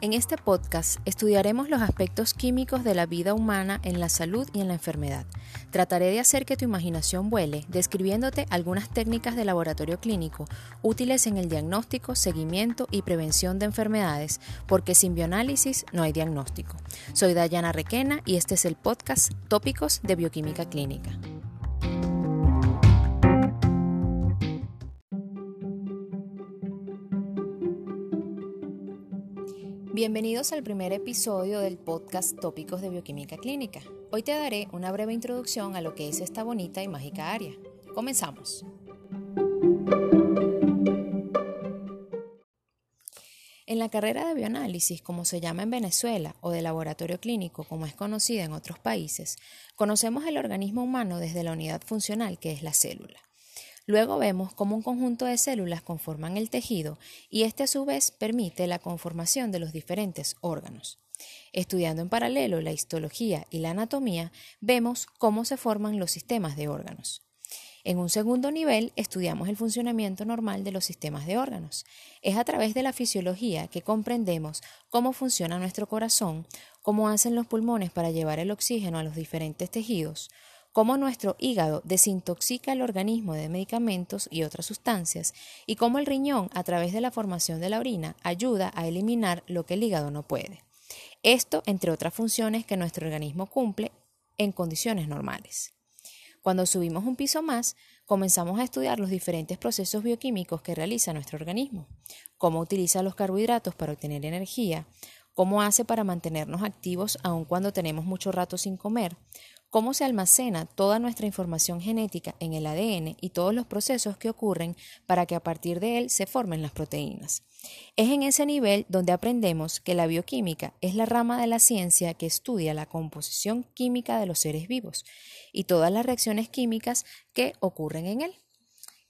En este podcast estudiaremos los aspectos químicos de la vida humana en la salud y en la enfermedad. Trataré de hacer que tu imaginación vuele, describiéndote algunas técnicas de laboratorio clínico útiles en el diagnóstico, seguimiento y prevención de enfermedades, porque sin bioanálisis no hay diagnóstico. Soy Dayana Requena y este es el podcast Tópicos de Bioquímica Clínica. Bienvenidos al primer episodio del podcast Tópicos de Bioquímica Clínica. Hoy te daré una breve introducción a lo que es esta bonita y mágica área. Comenzamos. En la carrera de bioanálisis, como se llama en Venezuela, o de laboratorio clínico, como es conocida en otros países, conocemos el organismo humano desde la unidad funcional que es la célula. Luego vemos cómo un conjunto de células conforman el tejido y este a su vez permite la conformación de los diferentes órganos. Estudiando en paralelo la histología y la anatomía, vemos cómo se forman los sistemas de órganos. En un segundo nivel, estudiamos el funcionamiento normal de los sistemas de órganos. Es a través de la fisiología que comprendemos cómo funciona nuestro corazón, cómo hacen los pulmones para llevar el oxígeno a los diferentes tejidos, cómo nuestro hígado desintoxica el organismo de medicamentos y otras sustancias, y cómo el riñón, a través de la formación de la orina, ayuda a eliminar lo que el hígado no puede. Esto, entre otras funciones que nuestro organismo cumple en condiciones normales. Cuando subimos un piso más, comenzamos a estudiar los diferentes procesos bioquímicos que realiza nuestro organismo, cómo utiliza los carbohidratos para obtener energía, cómo hace para mantenernos activos aun cuando tenemos mucho rato sin comer, cómo se almacena toda nuestra información genética en el ADN y todos los procesos que ocurren para que a partir de él se formen las proteínas. Es en ese nivel donde aprendemos que la bioquímica es la rama de la ciencia que estudia la composición química de los seres vivos y todas las reacciones químicas que ocurren en él.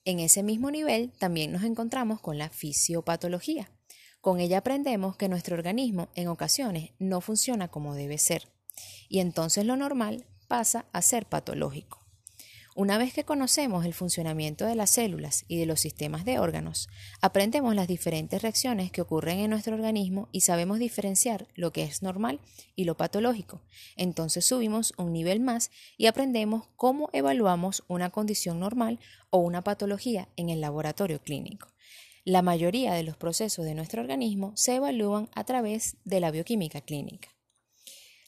En ese mismo nivel también nos encontramos con la fisiopatología. Con ella aprendemos que nuestro organismo en ocasiones no funciona como debe ser. Y entonces lo normal pasa a ser patológico. Una vez que conocemos el funcionamiento de las células y de los sistemas de órganos, aprendemos las diferentes reacciones que ocurren en nuestro organismo y sabemos diferenciar lo que es normal y lo patológico. Entonces subimos un nivel más y aprendemos cómo evaluamos una condición normal o una patología en el laboratorio clínico. La mayoría de los procesos de nuestro organismo se evalúan a través de la bioquímica clínica.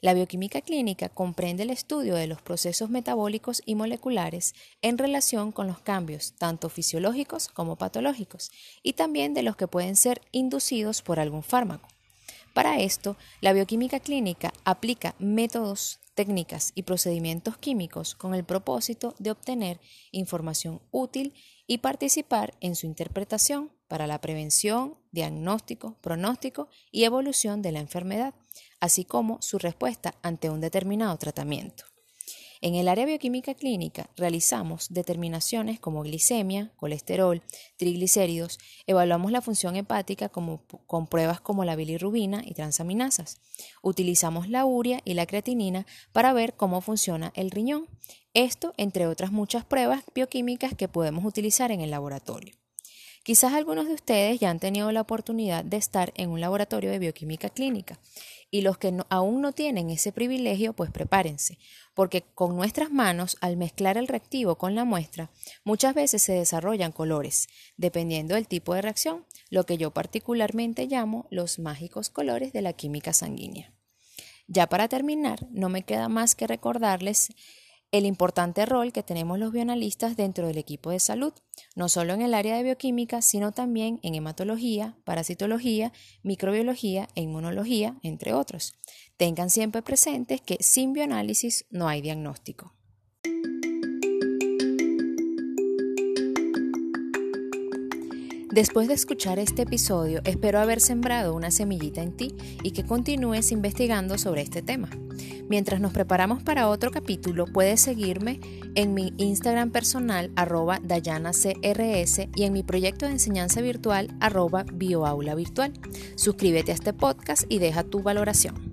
La bioquímica clínica comprende el estudio de los procesos metabólicos y moleculares en relación con los cambios tanto fisiológicos como patológicos y también de los que pueden ser inducidos por algún fármaco. Para esto, la bioquímica clínica aplica métodos, técnicas y procedimientos químicos con el propósito de obtener información útil y participar en su interpretación para la prevención, diagnóstico, pronóstico y evolución de la enfermedad, así como su respuesta ante un determinado tratamiento. En el área bioquímica clínica realizamos determinaciones como glicemia, colesterol, triglicéridos, evaluamos la función hepática con pruebas como la bilirrubina y transaminasas. Utilizamos la urea y la creatinina para ver cómo funciona el riñón esto entre otras muchas pruebas bioquímicas que podemos utilizar en el laboratorio. Quizás algunos de ustedes ya han tenido la oportunidad de estar en un laboratorio de bioquímica clínica y los que aún no tienen ese privilegio, pues prepárense, porque con nuestras manos, al mezclar el reactivo con la muestra, muchas veces se desarrollan colores, dependiendo del tipo de reacción, lo que yo particularmente llamo los mágicos colores de la química sanguínea. Ya para terminar, no me queda más que recordarles el importante rol que tenemos los bioanalistas dentro del equipo de salud, no solo en el área de bioquímica, sino también en hematología, parasitología, microbiología e inmunología, entre otros. Tengan siempre presentes que sin bioanálisis no hay diagnóstico. Después de escuchar este episodio, espero haber sembrado una semillita en ti y que continúes investigando sobre este tema. Mientras nos preparamos para otro capítulo, puedes seguirme en mi Instagram personal arroba dayanacrs y en mi proyecto de enseñanza virtual arroba bioaula virtual. Suscríbete a este podcast y deja tu valoración.